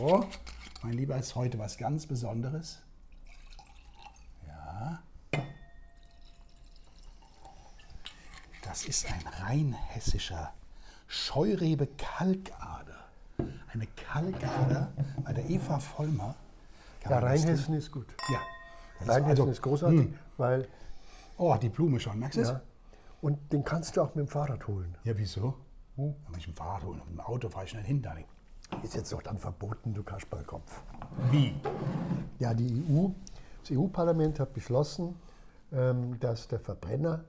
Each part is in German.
So, mein Lieber, ist heute was ganz Besonderes. Ja. Das ist ein rein hessischer Scheurebe Kalkader. Eine Kalkader bei der Eva Vollmer. Kann Ja, Rheinhessen ist gut. Ja. Rheinhessen also- ist großartig, Hm. weil Oh, die Blume schon, merkst du ja, und den kannst du auch mit dem Fahrrad holen. Ja, wieso? Hm. Ich ein Fahrrad hole, mit dem Auto fahre ich schnell hin, Dani. Ist jetzt doch dann verboten, du Kasperlkopf. Wie? Ja, die EU, das EU-Parlament hat beschlossen, ähm, dass der Verbrenner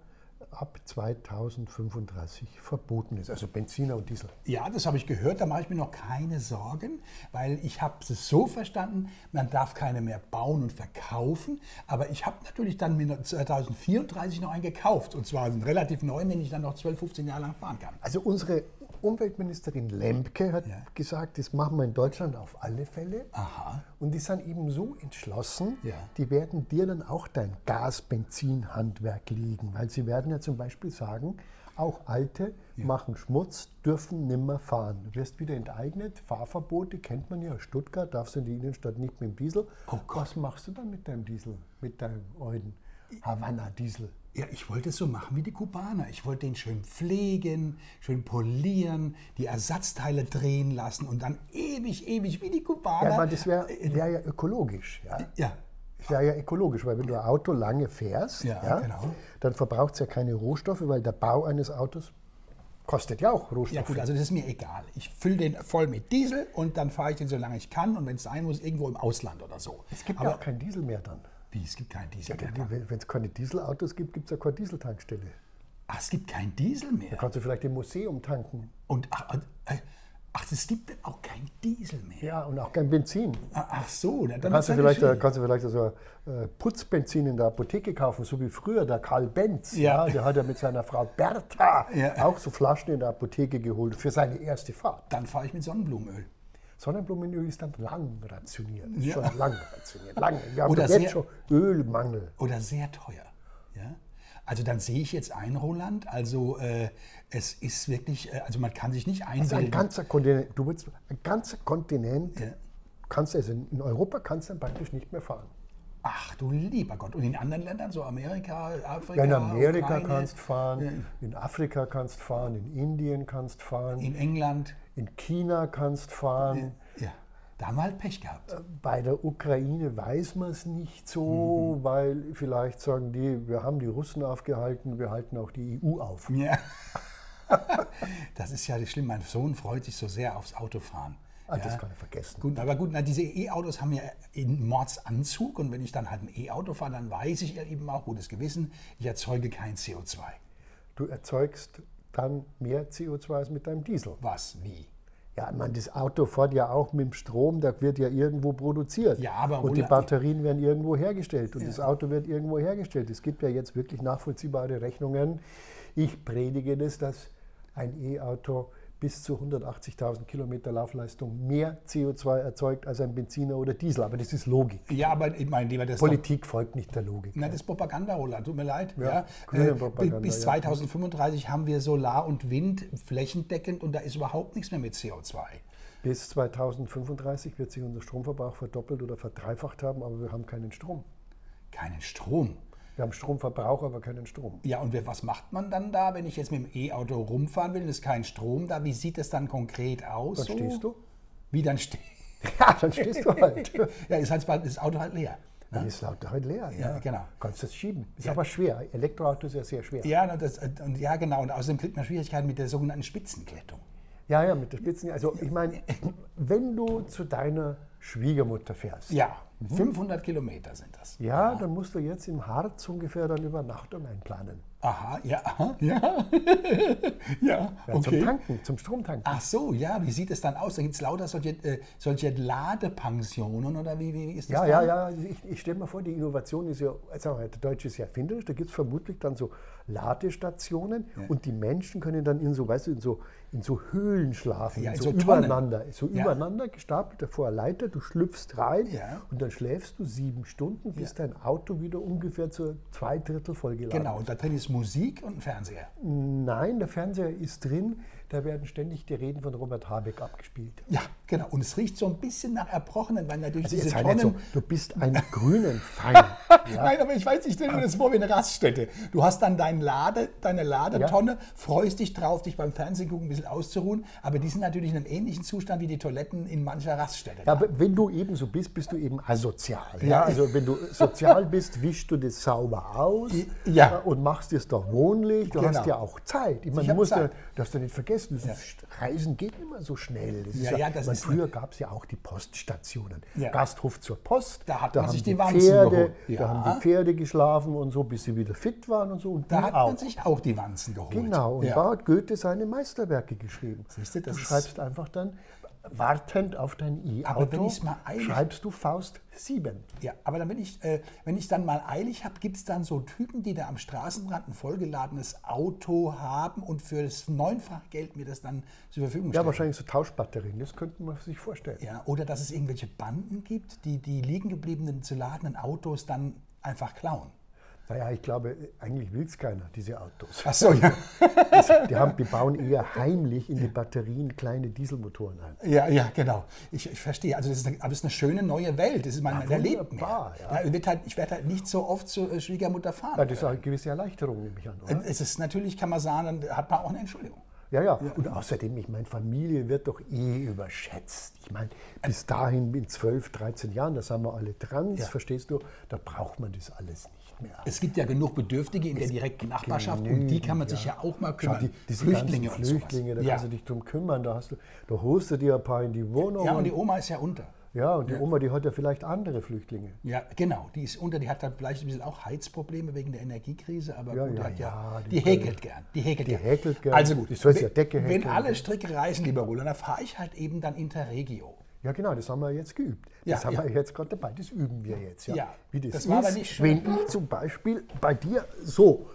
ab 2035 verboten ist, also Benziner und Diesel. Ja, das habe ich gehört, da mache ich mir noch keine Sorgen, weil ich habe es so verstanden, man darf keine mehr bauen und verkaufen, aber ich habe natürlich dann mir 2034 noch einen gekauft und zwar einen relativ neuen, den ich dann noch 12, 15 Jahre lang fahren kann. Also unsere Umweltministerin Lemke hat Ja. gesagt, das machen wir in Deutschland auf alle Fälle. Aha. Und die sind eben so entschlossen, Ja. die werden dir dann auch dein Gas-Benzin-Handwerk liegen. Weil sie werden ja zum Beispiel sagen, auch Alte machen Schmutz, dürfen nimmer fahren. Du wirst wieder enteignet, Fahrverbote kennt man ja. Stuttgart darfst du in die Innenstadt nicht mit dem Diesel. Oh Gott. Was machst du dann mit deinem Diesel, mit deinem alten Havanna-Diesel? Ja, ich wollte es so machen wie die Kubaner. Ich wollte den schön pflegen, schön polieren, die Ersatzteile drehen lassen und dann ewig, ewig wie die Kubaner. Ja, aber das wäre wär ja ökologisch. Ja? ja, Das wäre ja ökologisch, weil wenn du ein Auto lange fährst, Ja, genau. dann verbraucht es ja keine Rohstoffe, weil der Bau eines Autos kostet ja auch Rohstoffe. Ja gut, also das ist mir egal. Ich fülle den voll mit Diesel und dann fahre ich den so lange ich kann und wenn es sein muss, irgendwo im Ausland oder so. es gibt Aber ja auch kein Diesel mehr dann. Wie, es gibt keinen Diesel mehr. Wenn es keine Dieselautos gibt, gibt es ja keine Dieseltankstelle. Ach, es gibt keinen Diesel mehr. Da kannst du vielleicht im Museum tanken. Und ach, äh, ach, es gibt auch kein Diesel mehr. Ja, und auch kein Benzin. Ah, Ach so, na, Da dann kannst du, vielleicht, äh, kannst du vielleicht so äh, Putzbenzin in der Apotheke kaufen, so wie früher der Karl Benz. Ja. der hat ja mit seiner Frau Bertha Ja. auch so Flaschen in der Apotheke geholt für seine erste Fahrt. Dann fahre ich mit Sonnenblumenöl. Sonnenblumenöl ist dann lang rationiert. Ist Ja. schon lang rationiert. Lang. Wir haben Oder sehr- jetzt schon Ölmangel. Oder sehr teuer. Ja? Also dann sehe ich jetzt ein, Roland. Also äh, es ist wirklich, äh, also man kann sich nicht Also ein einbilden. ganzer Kontinent, du willst, ein ganzer Kontinent, Ja. kannst also in in Europa kannst du dann praktisch nicht mehr fahren. Ach du lieber Gott. Und in anderen Ländern, so Amerika, Afrika, Ja, in Amerika Ukraine, kannst fahren, in Afrika kannst fahren, in Indien kannst fahren, in England. In China kannst fahren. Ja, da haben wir halt Pech gehabt. Bei der Ukraine weiß man es nicht so, Mhm. weil vielleicht sagen die, wir haben die Russen aufgehalten, wir halten auch die EU auf. Ja. Das ist ja schlimm. Mein Sohn freut sich so sehr aufs Autofahren. Ah, ja. Das kann ich vergessen. Gut, aber gut, na, diese E-Autos haben ja einen Mordsanzug und wenn ich dann halt ein E-Auto fahre, dann weiß ich ja eben auch, gutes Gewissen, ich erzeuge kein CO2. Du erzeugst dann mehr CO2 als mit deinem Diesel. Was? Wie? Ja, ich meine, das Auto fährt ja auch mit dem Strom, der wird ja irgendwo produziert. Ja, aber und die Batterien werden irgendwo hergestellt und das Auto wird irgendwo hergestellt. Es gibt ja jetzt wirklich nachvollziehbare Rechnungen. Ich predige das, dass ein E-Auto bis zu 180.000 Kilometer Laufleistung mehr CO2 erzeugt als ein Benziner oder Diesel. Aber das ist Logik. Ja, aber ich meine, lieber das doch- Politik folgt nicht der Logik. Na, das ist Propaganda, Roland, tut mir leid. Ja, grüne Äh, Propaganda, bis ja. 2035 haben wir Solar und Wind flächendeckend und da ist überhaupt nichts mehr mit CO2. Bis 2035 wird sich unser Stromverbrauch verdoppelt oder verdreifacht haben, aber wir haben keinen Strom. Keinen Strom. Wir haben Stromverbrauch, aber keinen Strom. Ja, und was macht man dann da, wenn ich jetzt mit dem E-Auto rumfahren will und es ist kein Strom da? Wie sieht das dann konkret aus? Dann so? stehst du. Wie dann steht? Ja, dann stehst du halt. ja, ist halt das Auto halt leer. Dann ist laut halt leer. Ja, Ja, genau. Kannst das schieben. Ist aber schwer. Elektroauto ist ja sehr schwer. Ja, das, und, ja, genau. Und außerdem kriegt man Schwierigkeiten mit der sogenannten Spitzenklettung. Ja, ja, mit der Spitzen. Also ich meine, wenn du zu deiner Schwiegermutter fährst, Ja, 500 Kilometer sind das. ja, dann musst du jetzt im Harz ungefähr dann Übernachtung einplanen. Aha, ja, aha, ja. ja, Ja, okay. Zum Tanken, zum Stromtanken. Ach so, ja, wie sieht es dann aus? Da gibt es lauter solche, äh, solche Ladepensionen oder wie, wie ist das? Ja, dann? ja, ja. Ich, ich stelle mir vor, die Innovation ist ja, also der Deutsche ist ja erfinderisch, da gibt es vermutlich dann so Ladestationen und die Menschen können dann in so, weißt du, in so, in so Höhlen schlafen, Ja, in so, so übereinander, so Ja. übereinander gestapelt vor einer Leiter, du schlüpfst rein Ja. und dann schläfst du sieben Stunden, bis dein Auto wieder ungefähr zur zwei Drittel vollgeladen Genau, und da drin ist Musik und ein Fernseher. Nein, der Fernseher ist drin, da werden ständig die Reden von Robert Habeck abgespielt. Ja, genau. Und es riecht so ein bisschen nach Erbrochenen, weil natürlich Also diese Tonnen... so, du bist ein grünen Feind. Ja? Nein, aber ich weiß, ich stelle mir das vor wie eine Raststätte. Du hast dann dein Lade, deine Ladetonne, freust dich drauf, dich beim Fernsehen gucken ein bisschen auszuruhen, aber die sind natürlich in einem ähnlichen Zustand wie die Toiletten in mancher Raststätte. Ja, aber wenn du eben so bist, bist du eben asozial. Ja? Ja. Also wenn du sozial bist, wischst du das sauber aus Ja. äh, und machst es doch wohnlich. Du Genau. hast ja auch Zeit. Ich meine, Ich du musst ja, Zeit. darfst du nicht vergessen, Reisen geht nicht mehr so schnell. Ja, ja, das meine, ist- früher gab es ja auch die Poststationen. Ja. Gasthof zur Post. Da hat man haben sich die die Pferde. Da Ja. haben die Pferde geschlafen und so, bis sie wieder fit waren und so. Und da du hat auch. man sich auch die Wanzen geholt. Genau, und ja. da hat Goethe seine Meisterwerke geschrieben. Siehst du, das du schreibst einfach dann, wartend auf dein Aber wenn E-Auto, ich's mal eilig- schreibst du Faust 7. Ja, aber dann, wenn ich äh, wenn ich dann mal eilig habe, gibt es dann so Typen, die da am Straßenrand ein vollgeladenes Auto haben und für das neunfach Geld mir das dann zur Verfügung Ja, stellen. wahrscheinlich so Tauschbatterien, das könnte man sich vorstellen. Ja, oder dass es irgendwelche Banden gibt, die die liegen gebliebenen zu ladenden Autos dann einfach klauen. Naja, ich glaube, eigentlich will es keiner, diese Autos. Ach so, ja. Die, haben, die bauen eher heimlich in die Batterien kleine Dieselmotoren ein. Ja, ja, genau. Ich, ich verstehe. Also das ist, aber das ist eine schöne neue Welt. Das ist mein, Ja, mehr. wunderbar, ja. Ja, halt, ich werde halt nicht so oft zur äh, Schwiegermutter fahren. Ja, das ist auch eine gewisse Erleichterung, nehme ich an. Oder? Es ist natürlich, kann man sagen, dann hat man auch eine Entschuldigung. Ja, ja. Und außerdem, ich meine, Familie wird doch eh überschätzt. Ich meine, bis dahin in 12, 13 Jahren, da sind wir alle trans, Ja. verstehst du, da braucht man das alles nicht mehr. Es gibt ja genug Bedürftige in der direkten Nachbarschaft und die kann man sich ja auch mal Schau, kümmern. die, diese Flüchtlinge und sowas. Flüchtlinge, da ja. kannst du dich drum kümmern, da, hast du, da holst du dir ein paar in die Wohnung. ja, und die Oma ist ja unter. Ja, und die Oma, die hat ja vielleicht andere Flüchtlinge. Ja, genau. Die ist unter, die hat dann vielleicht ein bisschen auch Heizprobleme wegen der Energiekrise, aber Ja, gut, die, ja, hat ja, ja, die die, häkelt gern. Die häkelt Die gern. häkelt gern. Also gut, Die soll sich ja wenn- Decke Wenn häkeln. alle Stricke reißen, lieber Roland, dann fahre ich halt eben dann Interregio. Ja, genau, das haben wir jetzt geübt. Ja, Das haben ja. wir jetzt gerade dabei, das üben wir jetzt. Ja, Ja, Wie das, das war ist, aber nicht schön. wenn ich zum Beispiel bei dir so.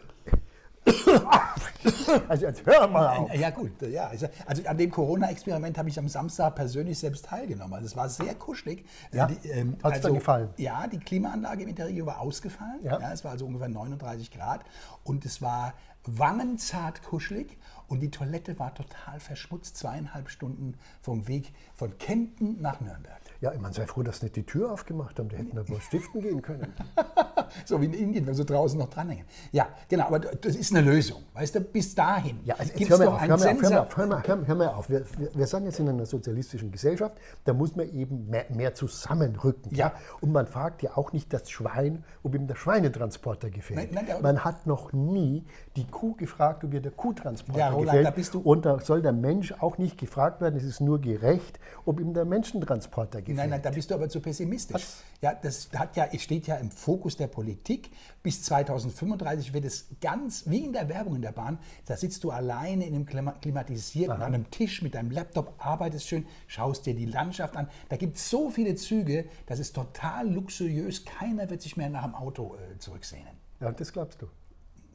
Also jetzt hör mal auf. Ja gut, ja. Also also an dem Corona-Experiment habe ich am Samstag persönlich selbst teilgenommen. Also es war sehr kuschelig. Ja? Die, ähm, Hat's dir gefallen? Ja, die Klimaanlage im Interregio war ausgefallen. Ja. Ja. es war also ungefähr 39 Grad und es war wangenzart kuschelig und die Toilette war total verschmutzt, zweieinhalb Stunden vom Weg von Kempten nach Nürnberg. Ja, meine, sei froh, dass nicht die Tür aufgemacht haben. Die hätten da wohl stiften gehen können. so wie in Indien, wenn sie draußen noch dranhängen. Ja, genau, aber das ist eine Lösung. Weißt du, bis dahin Ja, also gibt hör es mal doch auf, einen hör mal auf, hör mal hör mal, hör, mal auf. Wir, wir, wir sind jetzt in einer sozialistischen Gesellschaft, da muss man eben mehr, mehr zusammenrücken. Ja. Und man fragt ja auch nicht das Schwein, ob ihm der Schweinetransporter gefällt. Nein, nein, man hat noch nie die Kuh gefragt, ob ihr der Kuhtransporter Ja, Roland, gefällt. da bist du- Und da soll der Mensch auch nicht gefragt werden, es ist nur gerecht, ob ihm der Menschentransporter gefällt. Nein, nein, da bist du aber zu pessimistisch. Ja, das hat ja, es steht ja im Fokus der Politik. Bis 2035 wird es ganz, wie in der Werbung in der Bahn, da sitzt du alleine in einem klima- klimatisierten, an einem Tisch mit deinem Laptop, arbeitest schön, schaust dir die Landschaft an. Da gibt es so viele Züge, das ist total luxuriös. Keiner wird sich mehr nach dem Auto äh, zurücksehnen. Ja, das glaubst du.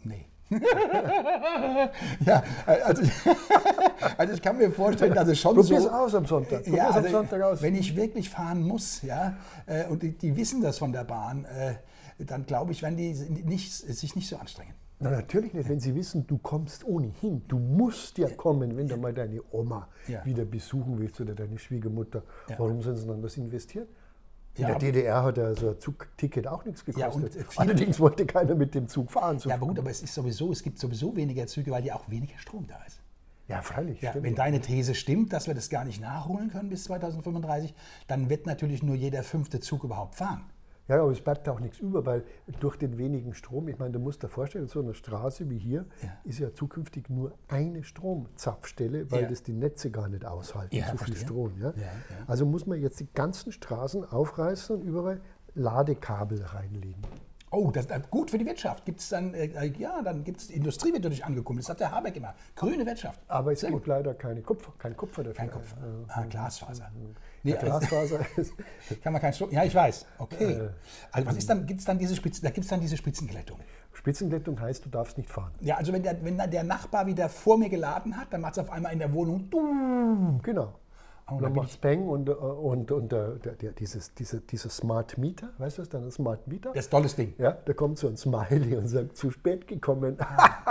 Nee. ja, also, also ich kann mir vorstellen, dass es schon Probier's so... aus am Sonntag. Probier's Ja, am also, Sonntag aus. wenn ich wirklich fahren muss, ja, äh, und die, die wissen das von der Bahn, äh, dann glaube ich, werden die nicht, sich nicht so anstrengen. Na, natürlich nicht, wenn sie wissen, du kommst ohnehin. Du musst ja kommen, wenn du mal deine Oma Ja. wieder besuchen willst oder deine Schwiegermutter. Ja. Warum sollen sie dann was investieren? In Ja, der DDR hat ja so ein Zugticket auch nichts Ja, gekostet. und, äh, Allerdings wollte keiner mit dem Zug fahren. So Ja, aber gut, aber es ist sowieso, es gibt sowieso weniger Züge, weil ja auch weniger Strom da ist. ja freilich. Ja, wenn deine These stimmt, dass wir das gar nicht nachholen können bis 2035, dann wird natürlich nur jeder fünfte Zug überhaupt fahren. Ja, aber es bleibt auch nichts über, weil durch den wenigen Strom, ich meine, du musst dir vorstellen, so eine Straße wie hier Ja. ist ja zukünftig nur eine Stromzapfstelle, weil Ja. das die Netze gar nicht aushalten, Ja, so viel verstehe. Strom. Ja? Ja, ja. Also muss man jetzt die ganzen Straßen aufreißen und überall Ladekabel reinlegen. Oh, das ist gut für die Wirtschaft. Gibt's dann, äh, ja, dann gibt es, Industrie wird dadurch angekumpelt. Das hat der Habeck immer. Grüne Wirtschaft. Aber es gibt leider keine Kupfer, kein Kupfer dafür. Kein Kupfer. Ah, Glasfaser. Nee, Ja, Glasfaser ist. Kann man keinen Strom. Ja, ich weiß. Okay. Äh, Also was ist dann, gibt es dann diese Spitzen, da gibt es dann diese Spitzenglättung. Spitzenglättung heißt, du darfst nicht fahren. Ja, also wenn der, wenn der Nachbar wieder vor mir geladen hat, dann macht es auf einmal in der Wohnung. Genau. Oh, Und da dann macht es Peng und, äh, und, und der, der, der, dieses, diese, dieser Smart Meter, weißt du was, dann Smart Meter? Das ist tolles Ding. Ja, da kommt so ein Smiley und sagt, zu spät gekommen.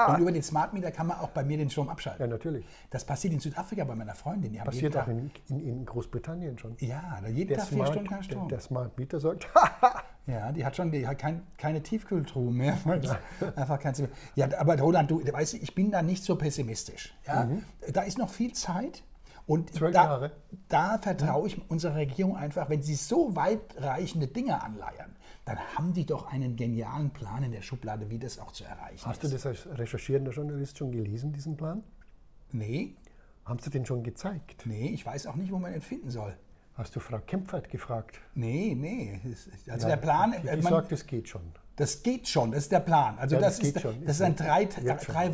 Und über den Smart Meter kann man auch bei mir den Strom abschalten. ja, natürlich. Das passiert in Südafrika bei meiner Freundin. Die Passiert auch in, in, in Großbritannien schon. Ja, da jeden Der Tag vier Smart, Stunden kein der, Strom. der Smart Meter sagt, Ja, die hat schon die hat kein, keine Tiefkühltruhe mehr. Einfach kein. Ja, aber Roland, du weißt, ich bin da nicht so pessimistisch. Ja? Da ist noch viel Zeit. Und Mhm. Zwölf da, Jahre. da vertraue ich unserer Regierung einfach, wenn sie so weitreichende Dinge anleiern, dann haben die doch einen genialen Plan in der Schublade, wie das auch zu erreichen hast du ist. das als recherchierender Journalist schon gelesen, diesen Plan? Nee, Haben sie den schon gezeigt? nee, ich weiß auch nicht, wo man den finden soll. Hast du Frau Kempfert gefragt? Nee, nee. Also Ja, der Plan, Die, äh, die man- sagt, es geht schon. Das geht schon, das ist der Plan. Also Ja, das, das geht ist, schon. das ist ein drei, Wird schon. drei.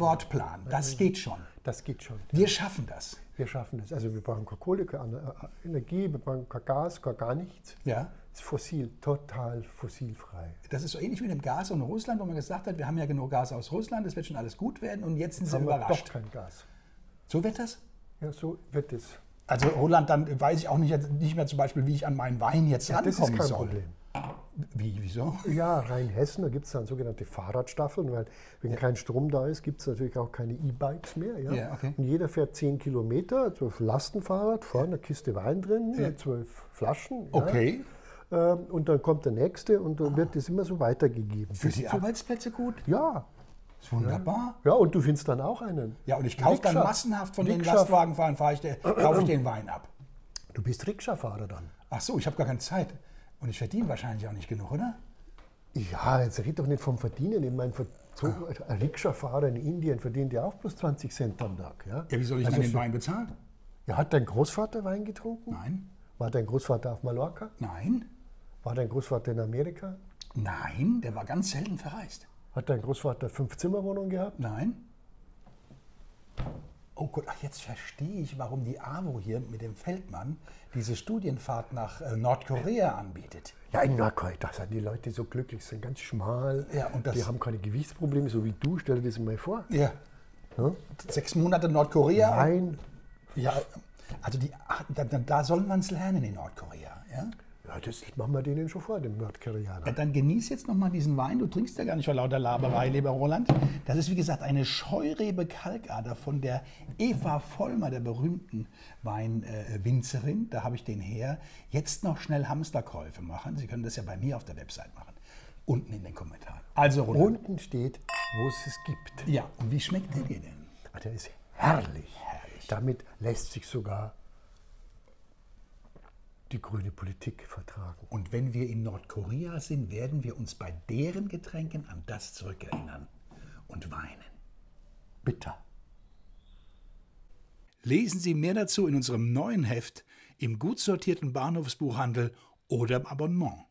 Das geht schon. Das geht schon. Wir schaffen das. Wir schaffen das. Also wir brauchen keine Kohle, keine Energie, wir brauchen kein Gas, gar, gar nichts. Ja. Es ist fossil, total fossilfrei. Das ist so ähnlich wie mit dem Gas in Russland, wo man gesagt hat, wir haben ja genug Gas aus Russland, es wird schon alles gut werden und jetzt sind sie Haben wir doch überrascht. kein Gas. So wird das? Ja, so wird es. Also Roland, dann weiß ich auch nicht, nicht mehr zum Beispiel, wie ich an meinen Wein jetzt Ja, das ist rankommen kein soll. Problem. Wie, wieso? Ja, Rheinhessen, da gibt es dann sogenannte Fahrradstaffeln, weil wenn kein Strom da ist, gibt es natürlich auch keine E-Bikes mehr. Ja? Ja, okay. Und jeder fährt 10 Kilometer, auf Lastenfahrrad, vorne eine Kiste Wein drin, Ja. zwölf Flaschen. Okay. Ja? Ähm, Und dann kommt der nächste und dann wird das immer so weitergegeben. Für die Arbeitsplätze gut? Ja, Ist wunderbar. ja, und du findest dann auch einen. Ja, und ich kaufe dann massenhaft von den Rikscha. Lastwagenfahrern, fahre ich den, kaufe ich den Wein ab. Du bist Rikscha-Fahrer dann. Ach so, ich habe gar keine Zeit. Und ich verdiene wahrscheinlich auch nicht genug, oder? Ja, jetzt red doch nicht vom Verdienen. Ich meine, so ein Rikscha-Fahrer in Indien verdient ja auch bloß 20 Cent am Tag. Ja, Ja, wie soll ich Also dann den Wein bezahlen? Ja, hat dein Großvater Wein getrunken? Nein, War dein Großvater auf Mallorca? nein, War dein Großvater in Amerika? nein, der war ganz selten verreist. Hat dein Großvater fünf Zimmerwohnungen gehabt? Nein. Oh Gott, ach, jetzt verstehe ich, warum die AWO hier mit dem Feldmann diese Studienfahrt nach äh, Nordkorea anbietet. Ja, in Nordkorea, da sind die Leute so glücklich, sind ganz schmal. Ja, und das- die haben keine Gewichtsprobleme, so wie du. Stell dir das mal vor. Ja. Ja? Sechs Monate Nordkorea. Wein. Ja, also die, da- da soll man es lernen in Nordkorea. Ja? Ja, das machen wir denen schon vor, den Nordkoreanern. Ja, dann genieß jetzt noch mal diesen Wein. Du trinkst ja gar nicht vor lauter Laberei, lieber Roland. Das ist, wie gesagt, eine Scheurebe Kalkader von der Eva Vollmer, der berühmten Weinwinzerin. da habe ich den her. Jetzt noch schnell Hamsterkäufe machen. Sie können das ja bei mir auf der Website machen. Unten in den Kommentaren. Also, Roland. Unten steht, wo es es gibt. Ja, und wie schmeckt der dir denn? Ah, Der ist herrlich. Herrlich. Damit lässt sich sogar die grüne Politik vertragen. Und wenn wir in Nordkorea sind, werden wir uns bei deren Getränken an das zurückerinnern und weinen. Bitter. Lesen Sie mehr dazu in unserem neuen Heft im gut sortierten Bahnhofsbuchhandel oder im Abonnement.